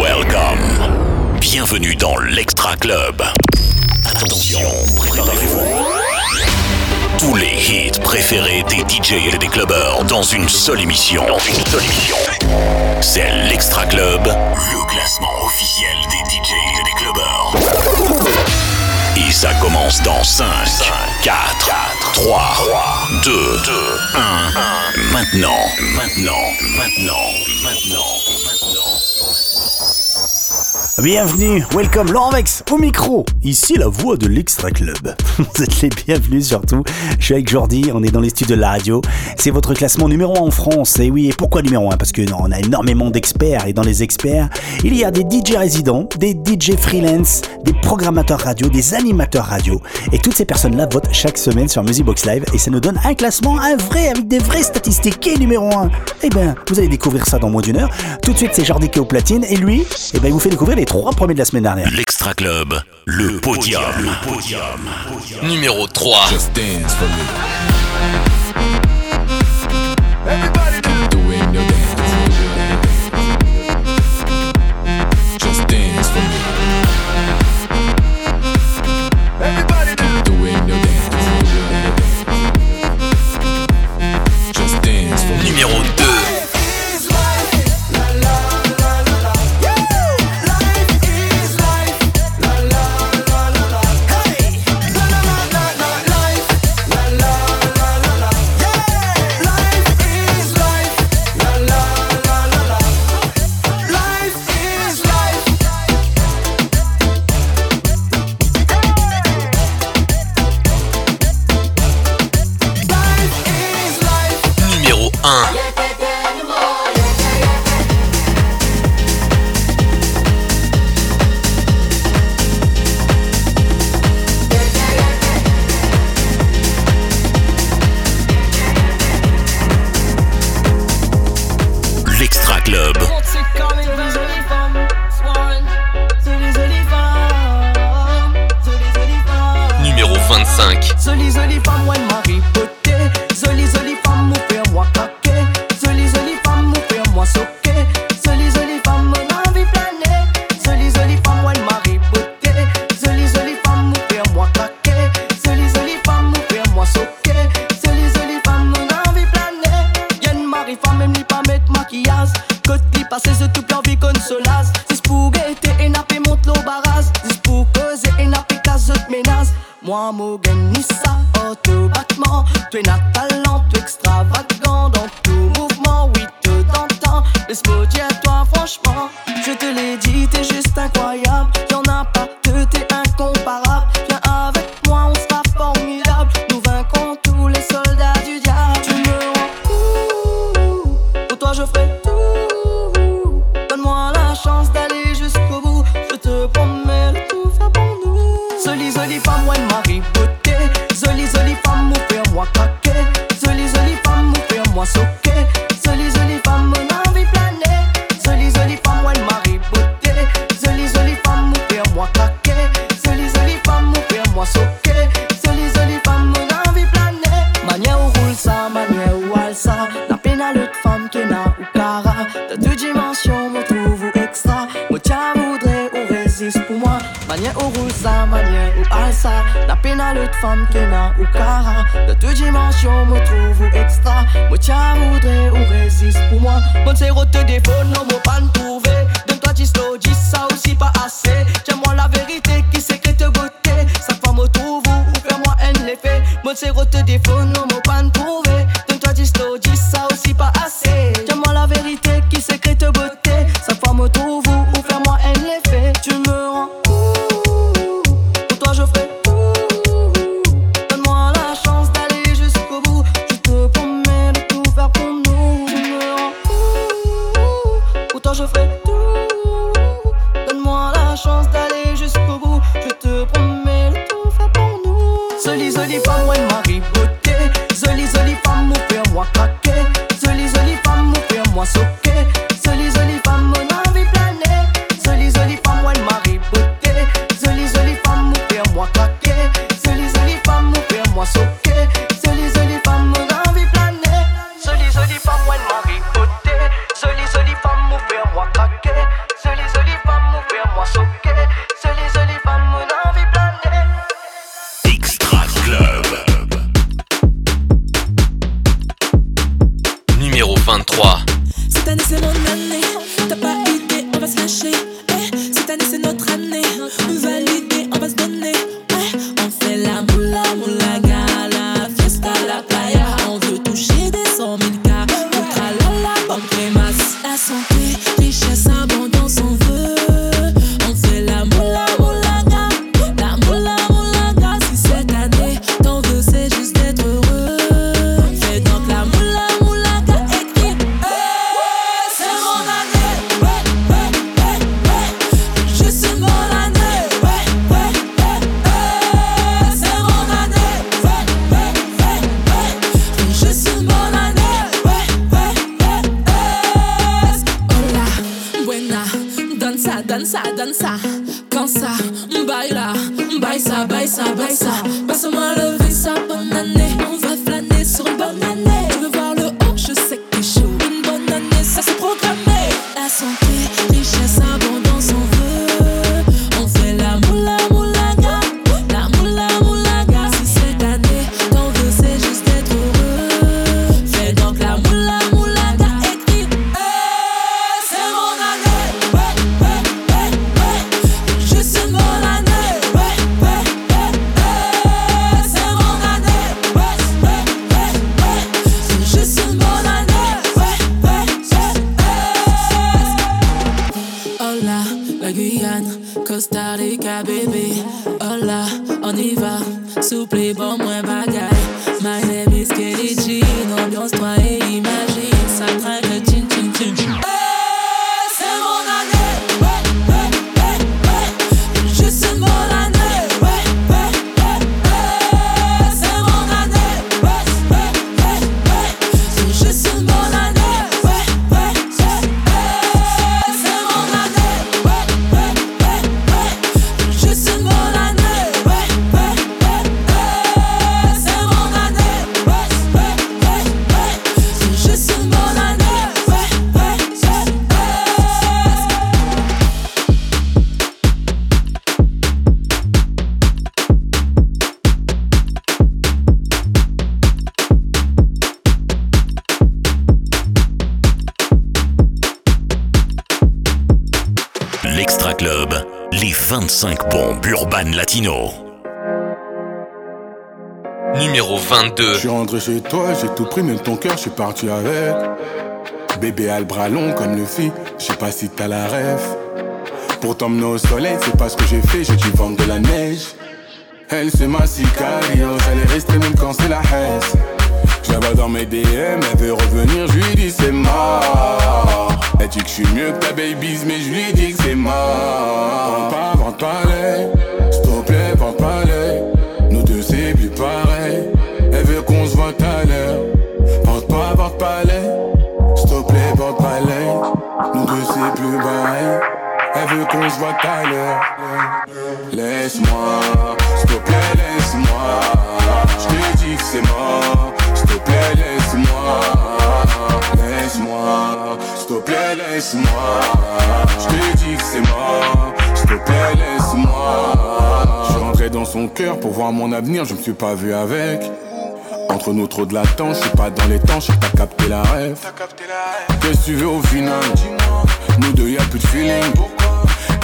Welcome. Bienvenue dans l'Extra Club. Attention, préparez-vous. Tous les hits préférés des DJ et des clubbers dans une seule émission. Dans une seule émission. C'est l'Extra Club, le classement officiel ça commence dans 5, 4, 3, 2, 2, 1. Maintenant, maintenant, maintenant, maintenant, maintenant. Bienvenue, welcome, Laurent Vex au micro. Ici la voix de l'Extra Club. Vous êtes les bienvenus surtout. Je suis avec Jordi, on est dans les studios de la radio. C'est votre classement numéro 1 en France. Et oui, et pourquoi numéro 1 Parce que non, on a énormément d'experts et dans les experts, il y a des DJ résidents, des DJ freelance, des programmateurs radio, des animateurs radio. Et toutes ces personnes-là votent chaque semaine sur Music Box Live et ça nous donne un classement, un vrai, avec des vraies statistiques. Qui est numéro 1 Eh bien, vous allez découvrir ça dans moins d'une heure. Tout de suite, c'est Jordi qui est au platine et lui, eh ben, il vous fait découvrir les trois premiers de la semaine dernière. L'Extra Club, le podium. Le podium. Numéro 3. Just dance for me. De deux dimensions, me trouve ou extra. Moi, tiens, voudrais ou résiste pour moi. Manière où roule ça, manière elle ça. La à l'autre femme qui n'a ou cara. De deux dimensions, me trouve ou extra. Moi, tiens, voudrais ou résiste pour moi. Mon zéro te défaut, non, moi, pas trouver. Donne-toi 10 slow, 10 ça aussi pas assez. Tiens-moi la vérité qui sait que te beauté. Sa femme me trouve ou ou fais-moi un effet. Mon zéro te défaut, non, moi, pas latino. Numéro 22. Je suis rentré chez toi, j'ai tout pris, même ton cœur, je suis parti avec. Bébé a le bras long comme le fit, je sais pas si t'as la rêve. Pour t'emmener au soleil, c'est pas ce que j'ai fait, j'ai dû vendre de la neige. Elle c'est ma sicario, est restée même quand c'est la haine. Je dans mes DM, elle veut revenir, je lui dis c'est mort. Elle dit que je suis mieux que ta babies, mais je lui dis que c'est mort. Pas, vente pas pas, vente pas l'œil, s'il te plaît, vente pas l'œil. Nous deux c'est plus pareil, elle veut qu'on se voit tout l'heure. Laisse-moi, s'il te plaît, laisse-moi. Je te dis que c'est mort, s'il te plaît, laisse-moi. Laisse-moi, s'il te plaît, laisse-moi. Je te dis que c'est mort, s'il te plaît, laisse-moi. Je suis rentré dans son cœur pour voir mon avenir, je me suis pas vu avec. Entre nous trop de latence, je suis pas dans les temps, je pas capté la rêve. Qu'est-ce que tu veux au final Nous deux y'a plus de feeling.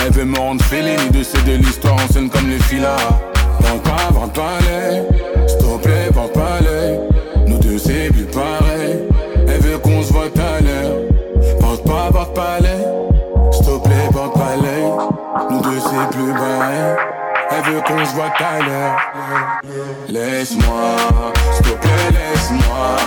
Elle veut me rendre fêlé, ni de c'est de l'histoire en scène comme les filas. Vente pas, vente pas s'il te plaît, vente pas. Nous deux c'est plus pareil, elle veut qu'on se voit à l'heure. Vente pas, vente pas s'il te plaît, vente pas. Nous deux c'est plus pareil, elle veut qu'on se voit à l'heure. Laisse-moi, s'il te plaît, laisse-moi.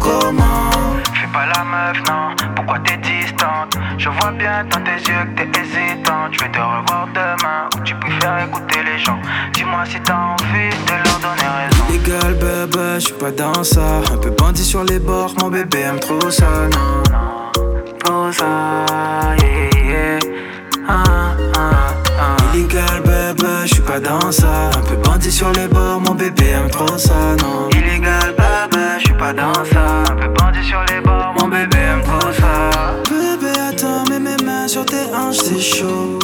comment. Fais pas la meuf, non, pourquoi t'es distante? Je vois bien dans tes yeux que t'es hésitante. Je vais te revoir demain ou tu préfères écouter les gens. Dis-moi si t'as envie de leur donner raison. Légal, bébé, je suis pas dans ça. Un peu bandit sur les bords, mon bébé aime trop ça, non. non trop ça, yeah, yeah. Ah. Illegal bébé, je suis pas dans ça. Un peu bandit sur les bords, mon bébé aime trop ça, non. Illegal bébé, je suis pas dans ça. Un peu bandit sur les bords, mon bébé aime trop ça. Bébé, attends, mets mes mains sur tes hanches, c'est chaud.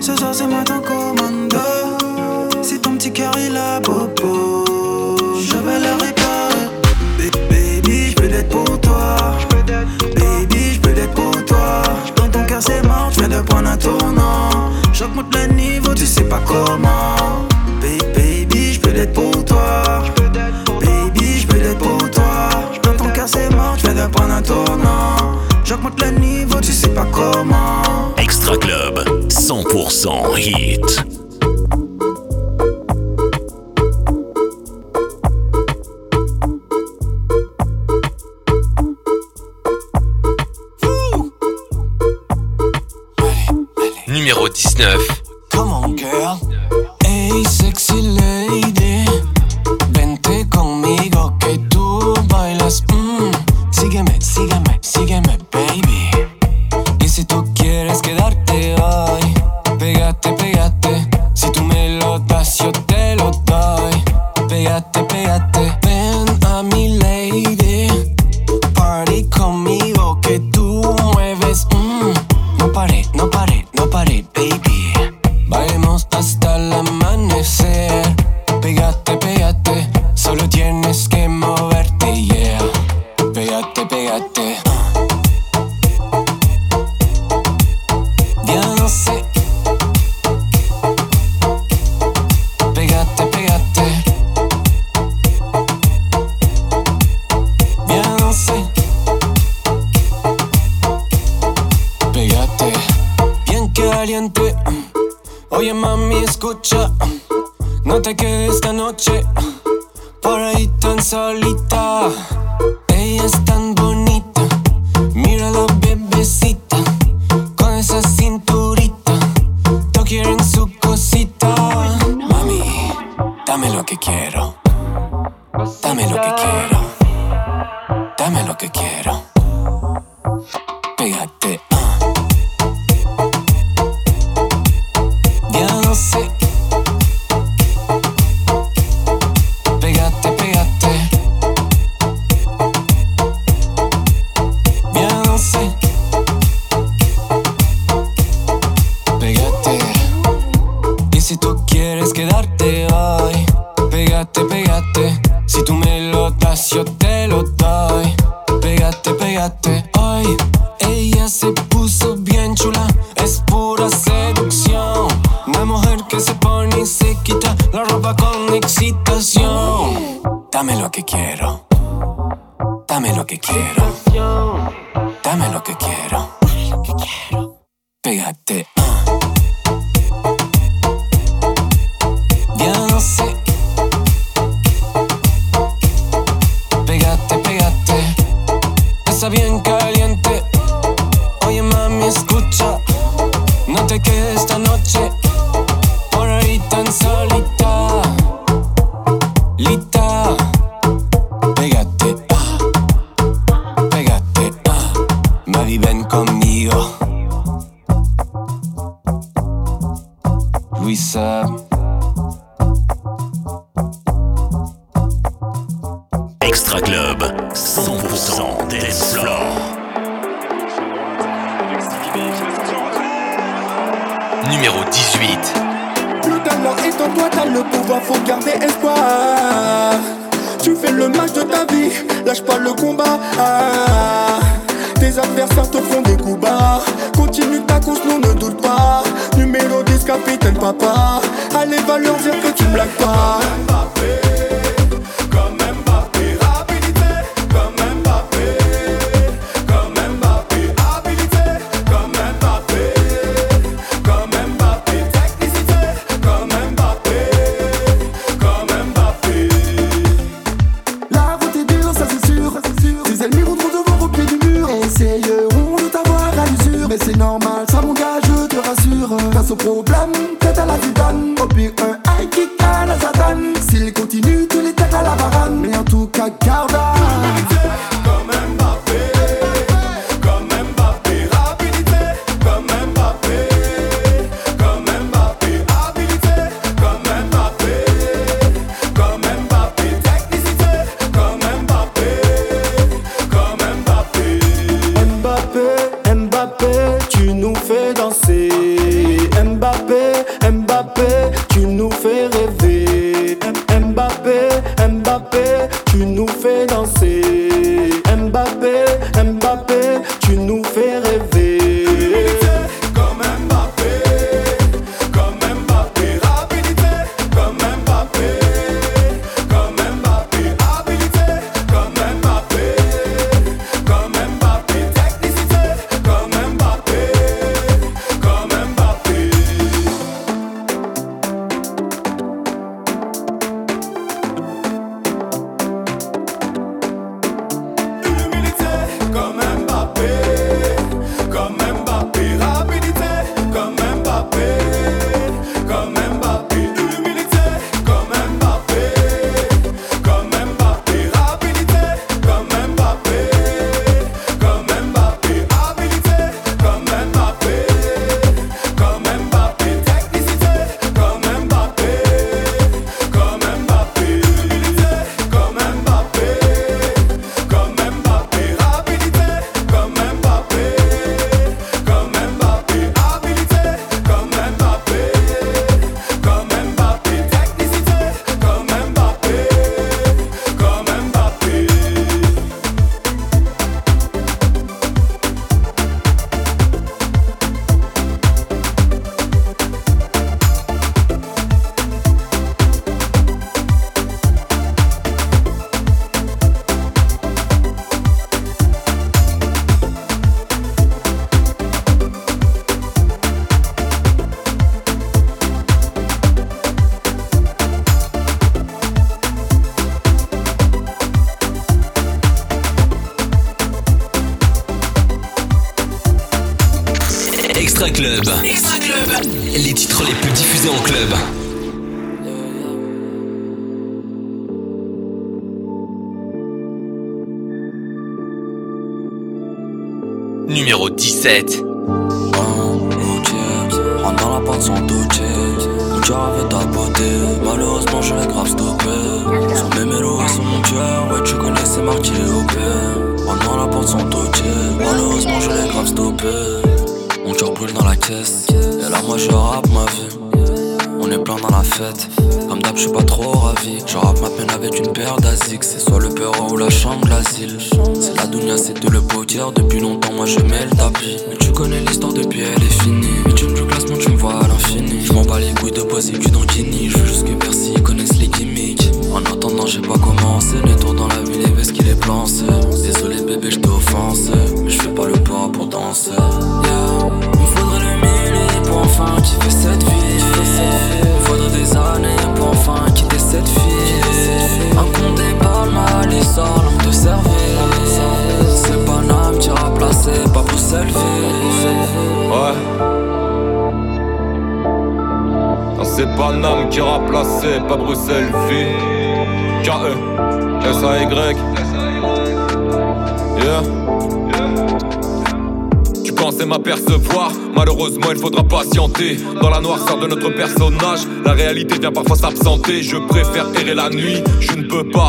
Ce soir, c'est moi ton commando. Si ton petit cœur il a beau beau. monte le niveau, tu sais pas comment. Baby, je peux l'être pour toi. Baby, je peux l'être pour toi. Dans ton cœur, c'est mort, je viens de prendre un tournant. J'augmente le niveau, tu sais pas comment. Extra Club, 100% hit. numéro 19. Come Oye, mami, escucha. No te quedes esta noche. Extra Club. Les titres les plus diffusés en club. Numéro 17. Rentre dans la porte sans toucher Mon cœur avait ta beauté. Malheureusement je l'ai grave stoppé. Sur mes mélos et sur mon cœur Ouais tu connais c'est marqué OP Rentre dans la porte sans toucher Malheureusement je l'ai grave stoppé Mon cœur brûle dans la caisse. Et là moi je rappe ma vie. On est plein dans la fête, comme d'hab je suis pas trop ravi. Je rappe ma peine avec une paire d'asics C'est soit le bureau ou la chambre l'asile. C'est la dunia c'est de le poker Depuis longtemps moi je mets le tapis. Mais tu connais l'histoire depuis elle est finie. Mais tu me du classement tu me vois à l'infini. Je m'en bats les couilles de poser cul dans Kini Je veux juste que Bercy connaisse les gimmicks. En attendant j'ai pas commencé Les tours dans la ville et veste qu'il est plancé Désolé bébé je t'ai offensé Mais je fais pas le pas pour danser pour enfin kiffer cette vie faudrait des années pour enfin quitter cette fille Incompté par le mal et sort l'homme C'est pas Nam qui remplacé, pas pour selfie Ouais. C'est pas Nam qui placé, pas Bruxelles V. K-E, S-A-Y. Yeah. À m'apercevoir. Malheureusement, il faudra patienter. Dans la noirceur de notre personnage, la réalité vient parfois s'absenter. Je préfère errer la nuit, je ne peux pas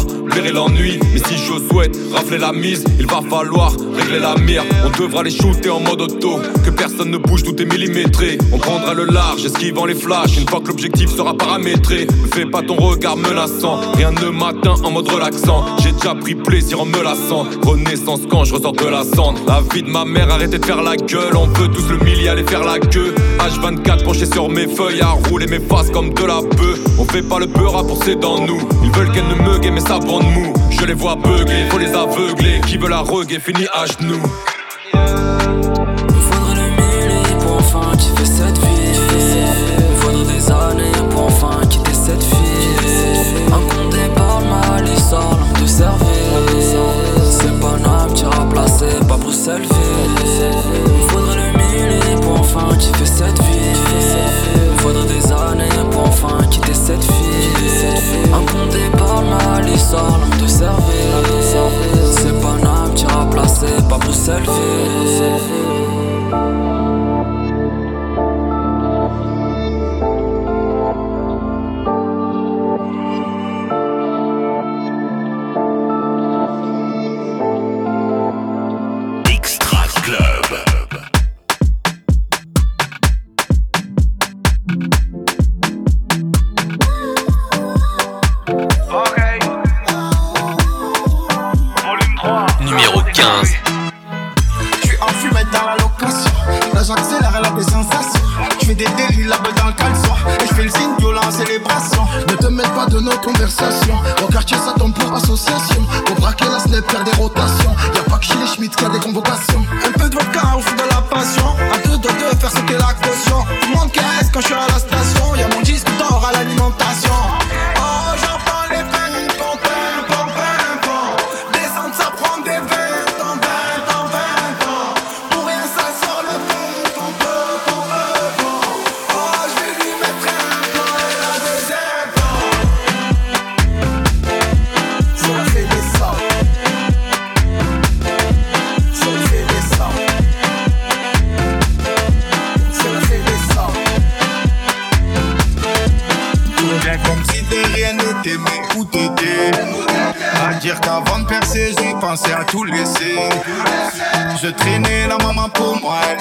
l'ennui. Mais si je souhaite rafler la mise, il va falloir régler la mire. On devra les shooter en mode auto, que personne ne bouge, tout est millimétré. On prendra le large, esquivant les flashs. Une fois que l'objectif sera paramétré, ne fais pas ton regard menaçant. Rien ne m'atteint en mode relaxant. J'ai déjà pris plaisir en me lassant. Renaissance quand je ressors de la cendre. La vie de ma mère, arrêtez de faire la gueule. On peut tous le millier aller faire la queue. H24 penché sur mes feuilles à rouler mes faces comme de la bœuf. On fait pas le peur à c'est dans nous. Ils veulent qu'elle ne me mais ça bande mou. Je les vois beugler, faut les aveugler. Qui veut la reguer finit à genoux. Faudrait langue de service. C'est pas Nam qui a placé, pas Bruxelles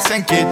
pour moi,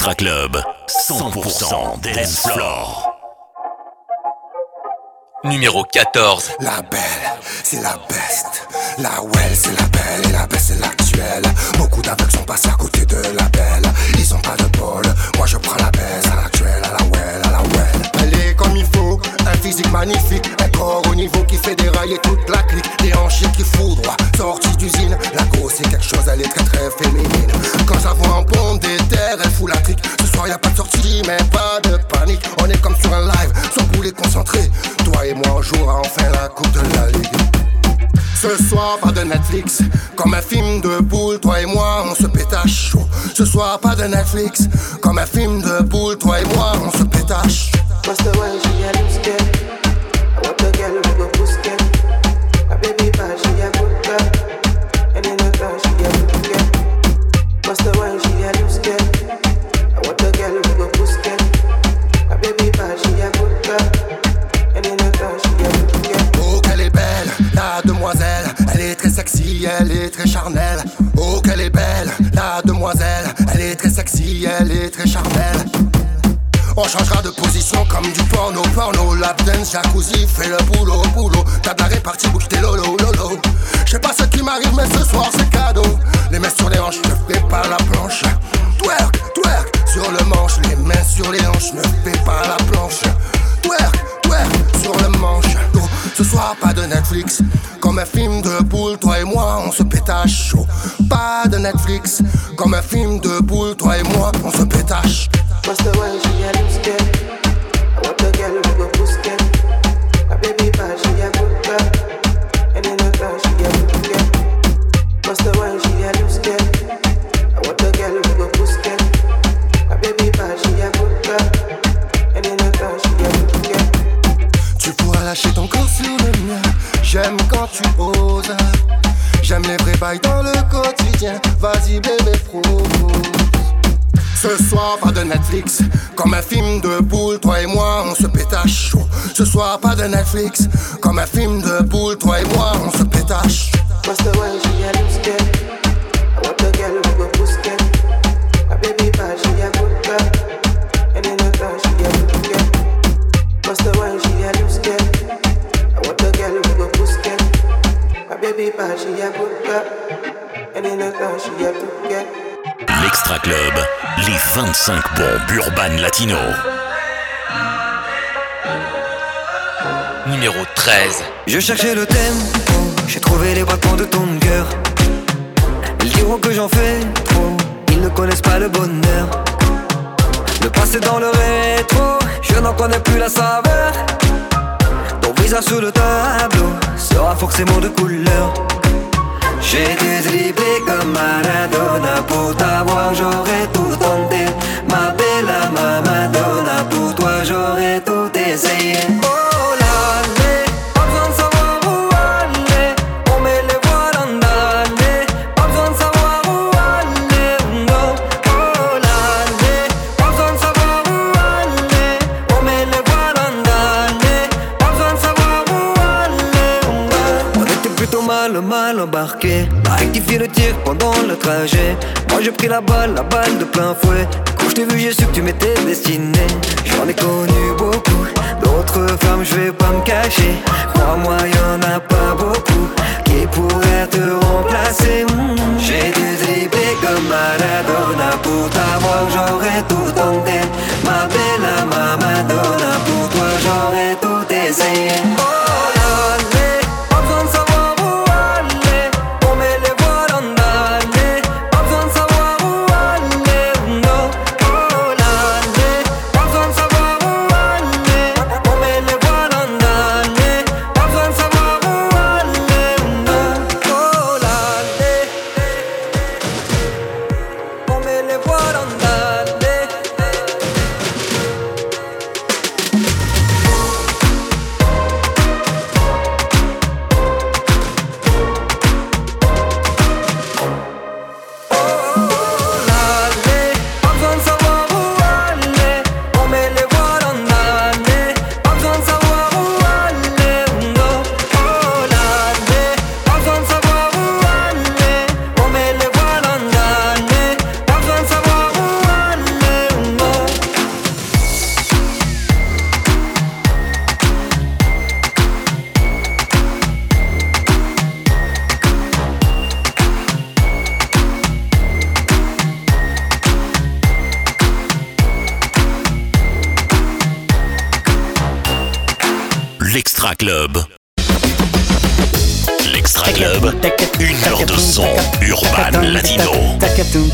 Extra Club, 100% dance floor. Numéro 14. La belle, c'est la best. La well, c'est la belle. Et la best, c'est l'actuelle. Beaucoup d'aveugles sont passés à côté de la belle. Ils ont pas de bol. Moi, je prends la best à l'actuelle, à la well, à la well. Comme il faut. Un physique magnifique. Un corps au niveau qui fait dérailler toute la clique. Des hanches qui foudroient. Sortie d'usine. La grosse, c'est quelque chose. Elle est très très féminine. Quand ça voit en bombe des terres, elle fout la trique. Ce soir y a pas de sortie, mais pas de panique. On est comme sur un live, sans bouler concentré. Toi et moi, on jouera enfin la coupe de la ligue. Ce soir, pas de Netflix. Comme un film de boule, toi et moi, on se pétache. Ce soir, pas de Netflix. Comme un film de boule, toi et moi, on se pétache. Elle est très charnelle. On changera de position comme du porno, porno, lap dance, jacuzzi, fais le boulot, boulot. T'as de la répartie, bouge tes lolo, lolo. Je sais pas ce qui m'arrive, mais ce soir c'est cadeau. Les mains sur les hanches, ne fais pas la planche. Twerk, twerk, sur le manche, les mains sur les hanches, ne fais pas la planche. Twerk, twerk, sur le manche. Oh, ce soir, pas de Netflix. Comme un film de boule, toi et moi, on se pétache chaud. Pas de Netflix. Comme un film de boule, toi et moi, on se pétache. Comme un film de boule, toi et moi, on se pétache. Ce soir, pas de Netflix. Comme un film de boule, toi et moi, on se pétache. 25 bombes urbaines latino. Numéro 13. Je cherchais le thème, j'ai trouvé les battements de ton cœur. Ils diront que j'en fais trop, ils ne connaissent pas le bonheur. Le passé dans le rétro, je n'en connais plus la saveur. Ton visage sur le tableau sera forcément de couleur. J'ai dû dribbler comme Maradona Pour t'avoir j'aurais tout tenté Ma bella ma Madonna Pour toi j'aurais tout essayé. Oh là là, pas besoin de savoir où aller. On met les voiles en Pas besoin de savoir où aller. Oh là là, pas besoin de savoir où aller. On met les voiles en aller. Pas besoin de savoir où aller. On était plutôt mal, mal embarqué A rectifié le tir pendant le trajet. Moi j'ai pris la balle, la balle de plein fouet Quand je t'ai vu j'ai su que tu m'étais destiné. J'en ai connu beaucoup. D'autres femmes je vais pas me cacher. Crois-moi y'en a pas beaucoup Qui pourraient te remplacer. Hmm. J'ai dû comme Maradona Pour t'avoir. J'aurais tout tenté. Ma bella ma Madonna Pour toi j'aurais tout essayé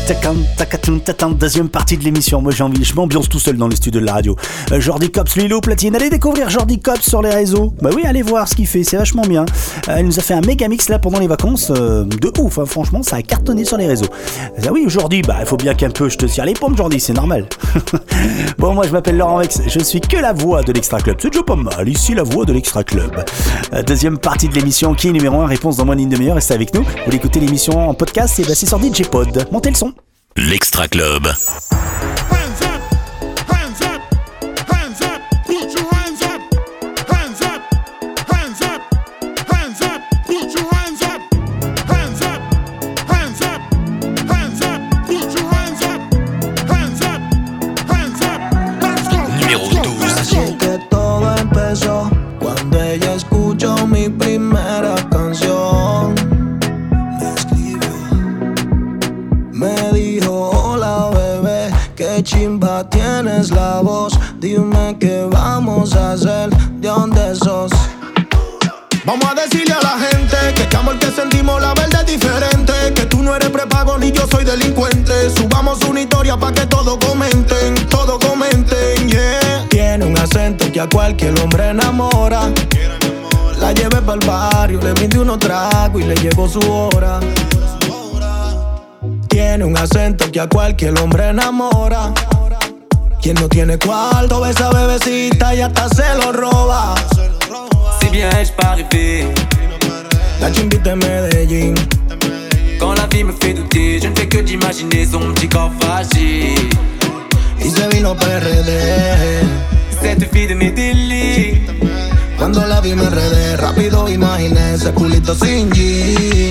to come. Deuxième partie de l'émission. Moi j'ai envie, je m'ambiance tout seul dans les studios de la radio. Euh, Jordi Cops, Lilo Platine, allez découvrir Jordi Cops sur les réseaux. Bah oui, allez voir ce qu'il fait, c'est vachement bien. Euh, elle nous a fait un méga mix là pendant les vacances, euh, de ouf, hein, franchement, ça a cartonné sur les réseaux. Ah oui, Jordi, bah il faut bien qu'un peu je te tire les pompes, Jordi, c'est normal. bon, moi je m'appelle Laurent Vex, je suis que la voix de l'Extra Club. C'est déjà pas mal, ici la voix de l'Extra Club. Deuxième partie de l'émission, qui est numéro 1, réponse dans moins d'une demi-heure, restez avec nous. Vous voulez écouter l'émission en podcast, et bah c'est sur DJ Pod. Montez le son. L'Extra Club. Tienes la voz. Dime qué vamos a hacer, de dónde sos. Vamos a decirle a la gente que este amor que sentimos la verdad es diferente. Que tú no eres prepago ni yo soy delincuente. Subamos una historia pa' que todos comenten, todos comenten, yeah. Tiene un acento que a cualquier hombre enamora. La llevé para el barrio, le brindé unos tragos y le llegó su hora. Tiene un acento que a cualquier hombre enamora. Quien no tiene cuarto ve esa bebecita y hasta se lo roba. Si bien ai-je pas rêvé La chimbita de Medellín. Quand la vie me fait douter, je ne fais que d'imaginer son petit corps fragile. Y se vino PRD. Cette fille de mes délits. Cuando la vi me enredé, rápido imaginé ese culito sin jean.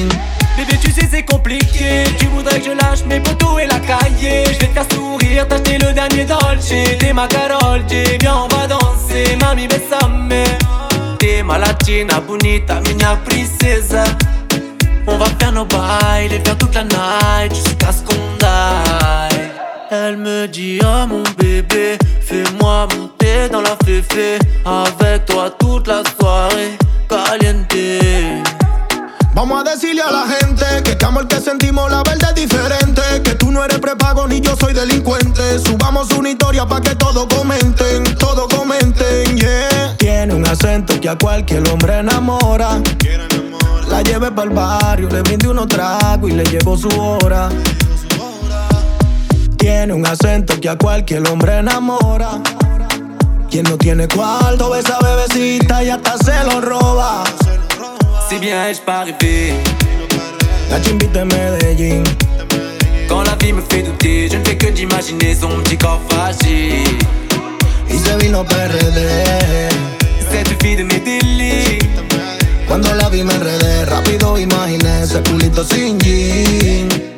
Je lâche mes poteaux et la cahier. Je vais te faire sourire, t'acheter le dernier Dolce. T'es ma Carol J, viens, on va danser. Mami, besame. T'es ma latina, bonita, minha princesa. On va faire nos bails, les faire toute la night jusqu'à ce qu'on die. Elle me dit, oh mon bébé, fais-moi monter dans la féfé. Avec toi toute la soirée, caliente. Vamos a decirle a la gente que este amor que sentimos la verdad es diferente. Que tú no eres prepago ni yo soy delincuente. Subamos una historia pa' que todos comenten, todos comenten, yeah. Tiene un acento que a cualquier hombre enamora. La llevé para el barrio, le brindé unos tragos y le llegó su hora. Tiene un acento que a cualquier hombre enamora. Quien no tiene cuarto ve esa bebecita y hasta se lo roba. Si bien ai-je pas rêvé La chimbita de Medellín. Quand la vie me fait douter, je ne fais que d'imaginer son petit corps fragile. Y se vino PRD. Cette fille de mes délits. Cuando la vi me enredé, rápido imaginé ese culito sin jean.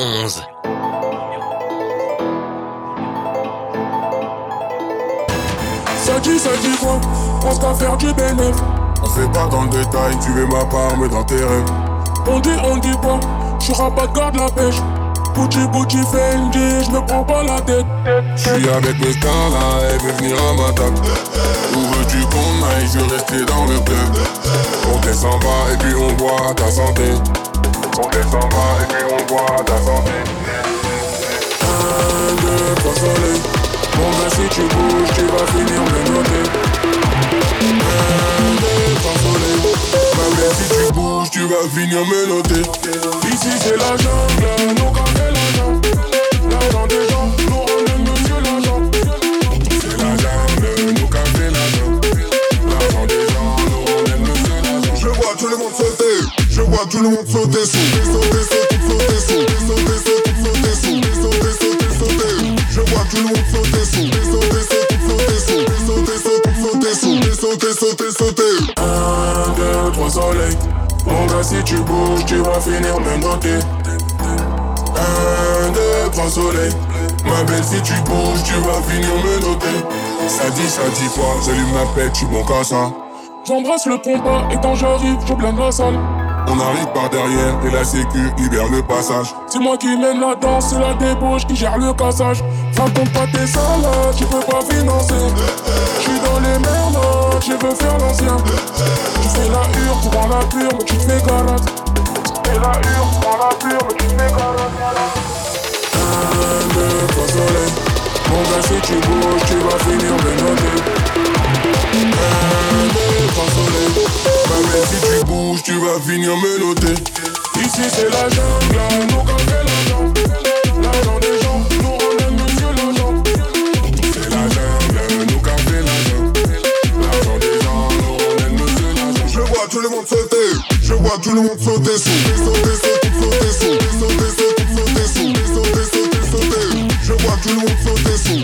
11. Ça dit, ça dit quoi On se faire du bénéf. On fait pas dans le détail, tu veux ma part, mais dans tes rêves. On dit, on dit pas. Je pas de garde la pêche. Gucci, Gucci, Fendi, je me prends pas la tête. Je suis avec mes stars là, elle veut venir à ma table. Où veux-tu qu'on aille, je veux rester dans le club. On descend bas et puis on boit ta santé. On descend bas et puis on boit ta santé. Un, deux, trois soleil. Bon, ben si tu bouges, tu vas finir me noter. Un, deux, trois soleil. Bah ouais, si tu bouges, tu vas finir me noter. Ici c'est la jungle, nous quand c'est la jungle. Je vois tout le monde sauter sous. Sauter, sauter, sauter sous. Sauter, sauter, sauter sous. Sauter, sauter, sauter. Je vois tout le monde sauter sous. Sauter, sauter, sauter sous. Sauter, sauter, sauter sous. Sauter, sauter, sauter. Un, deux, trois soleils. Mon gars, si tu bouges, tu vas finir me noter. Un, deux, trois soleils. Ma belle, si tu bouges, tu vas finir me noter. Ça dit, ça dit quoi J'allume ma pète, tu bon qu'à ça. J'embrasse le compas et quand j'arrive, je blinde la salle. On arrive par derrière et la sécu libère le passage. C'est moi qui mène la danse, c'est la débauche qui gère le cassage. Raconte pas tes salades, tu peux pas financer. J'suis dans les merdes, je veux faire l'ancien. Tu fais la hure, tu prends la pure, mais tu te fais garade. Tu fais la hure, tu prends la pure, mais tu te fais garade. Un, deux, trois soleils. Mon gars, si tu bouges, tu vas finir de noter. Belle, si. Ici c'est la jungle, nous fait l'argent. L'argent des gens, nous on aime monsieur l'argent. C'est la jungle, l'argent. Des gens, nous on. Je vois tout le monde sauter, je vois tout le monde sauter. Sauter, sauter, sauter. Sauter, sauter, sauter sous. Sauter, sauter, sauter. Je vois tout le monde sauter sous.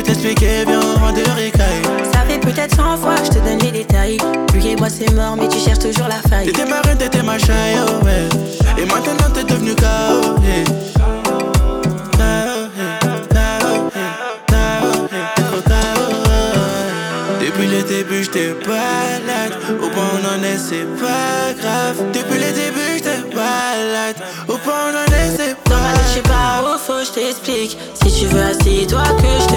Tu veux t'expliquer, viens rentre de ricaille. Ça fait peut-être 100 fois que je te donne les détails. Lui et moi, c'est mort, mais tu cherches toujours la faille. T'étais ma reine, t'étais ma chaille, oh, ouais. Et maintenant t'es devenu KO, yeah. Depuis le début, j'étais balade. Au point où on en est, c'est pas grave. Depuis le début, j'étais balade. Au point où on en est, c'est pas Dans ma tête, je suis pas au faux, je t'explique. Si tu veux, assis-toi que je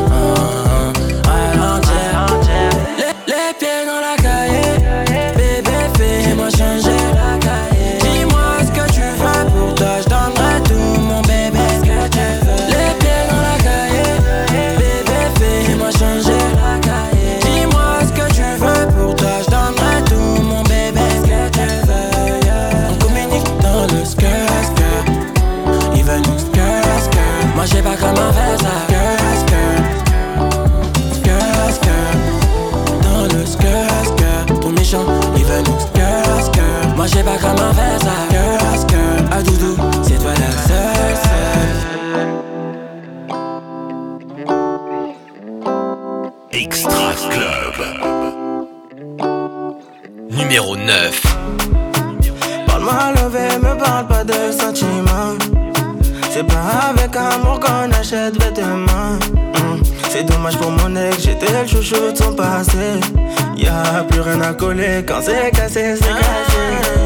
pas avec amour qu'on achète vêtements. Hmm. C'est dommage pour mon ex, j'étais le chouchou de son passé. Y'a plus rien à coller quand c'est cassé, c'est cassé.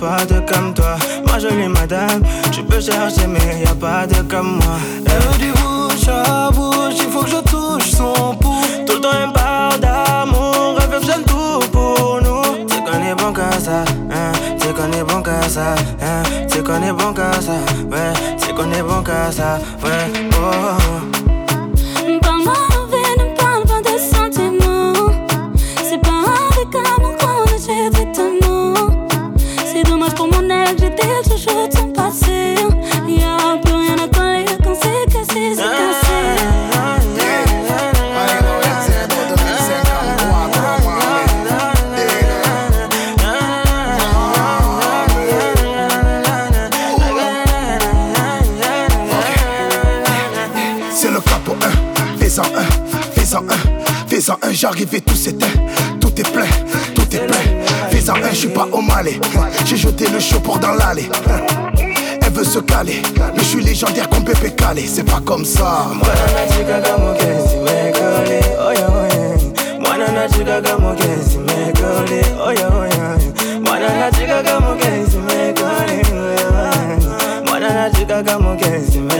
Pas de comme toi. Ma jolie madame, tu peux chercher, mais y a pas de comme moi. Elle veut du bouche à bouche, il faut que je touche son pouls. Tout le temps elle me parle d'amour, elle veut que tout pour nous. Tu connais bon qu'à ça, hein, tu connais bon qu'à ça, hein, tu connais bon qu'à ça, ouais, tu connais bon qu'à ça, et tout s'éteint, tout est plein, tout est plein. Fais-en un, je suis pas au malais, j'ai jeté le chaud pour dans l'allée. Elle veut se caler, mais je suis légendaire comme Pépé Calé, c'est pas comme ça. Mwana chica como que si me colé, oye oye. Mwana chica como que si me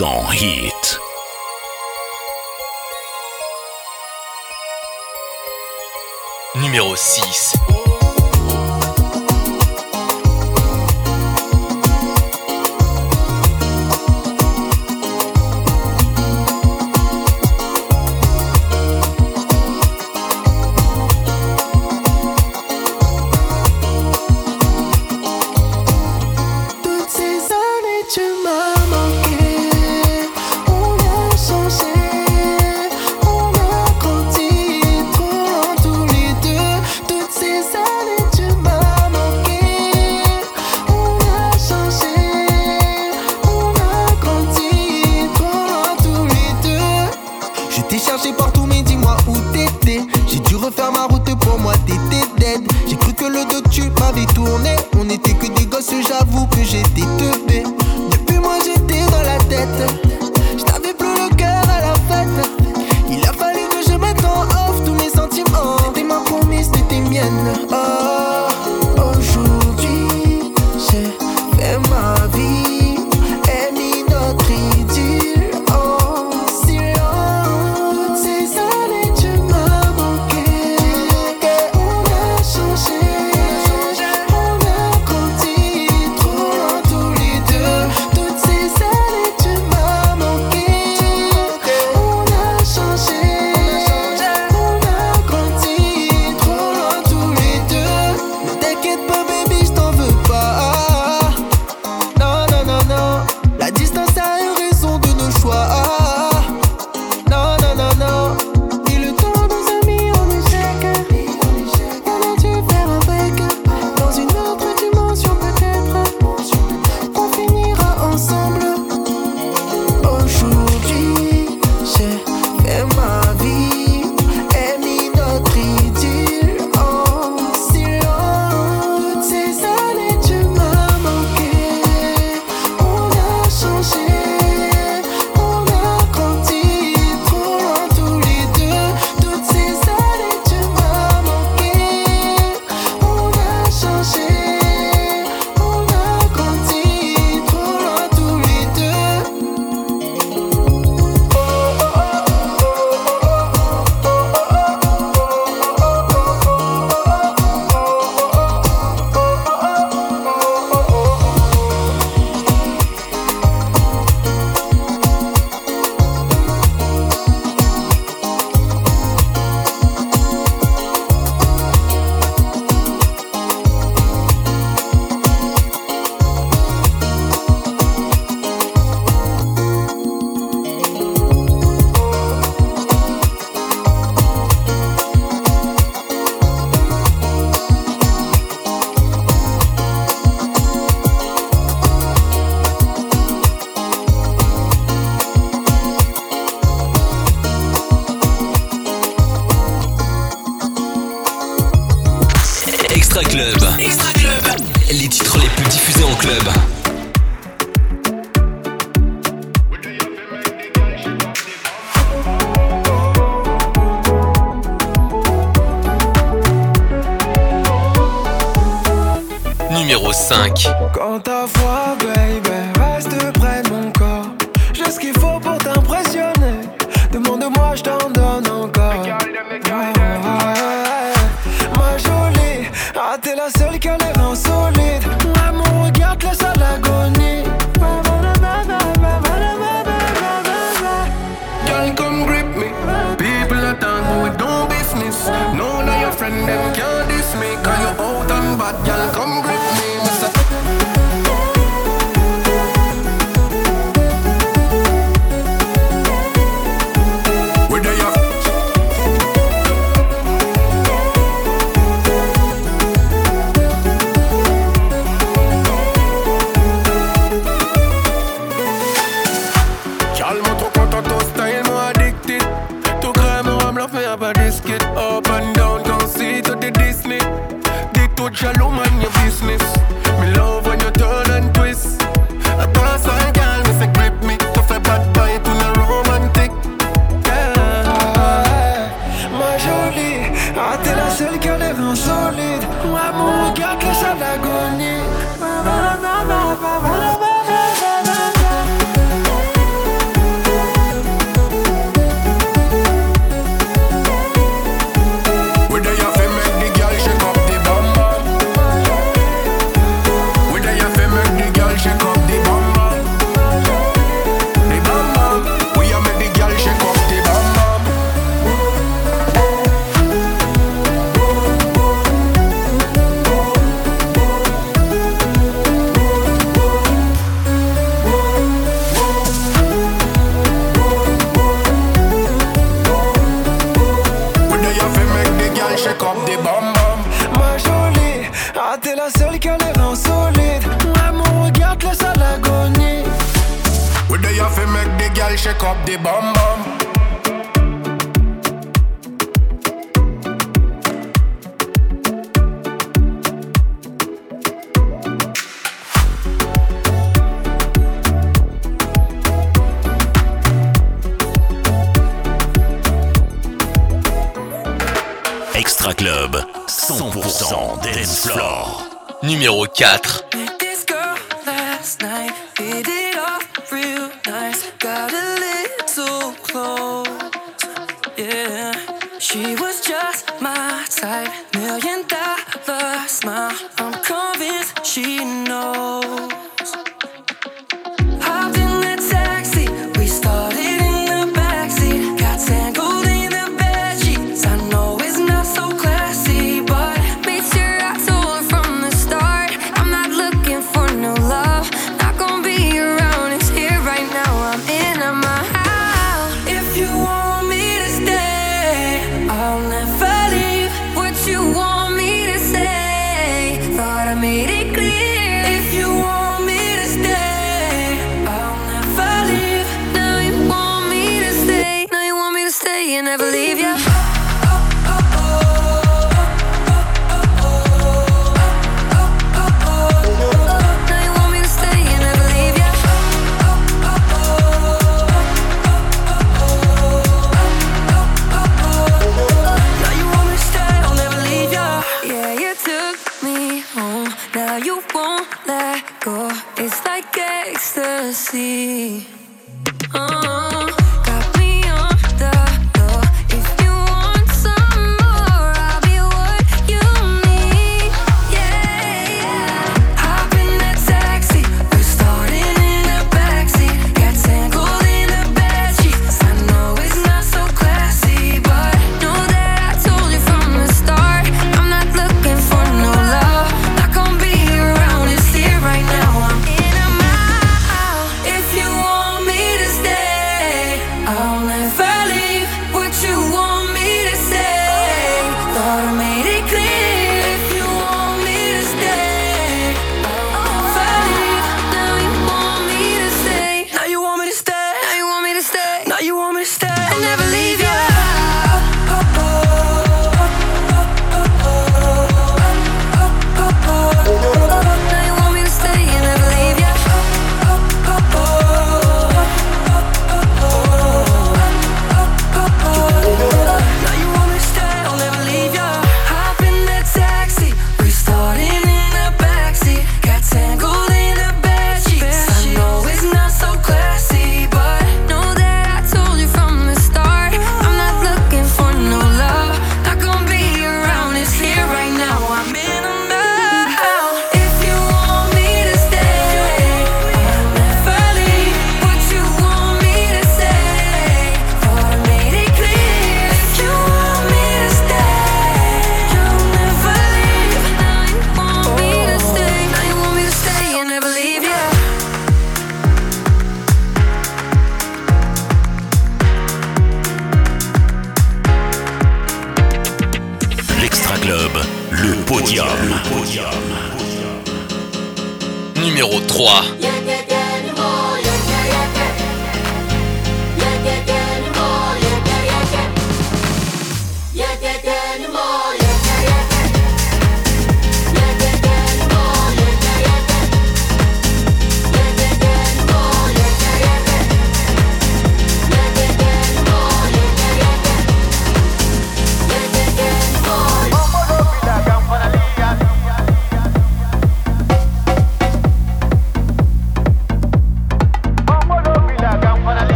100% hit. Numéro 6.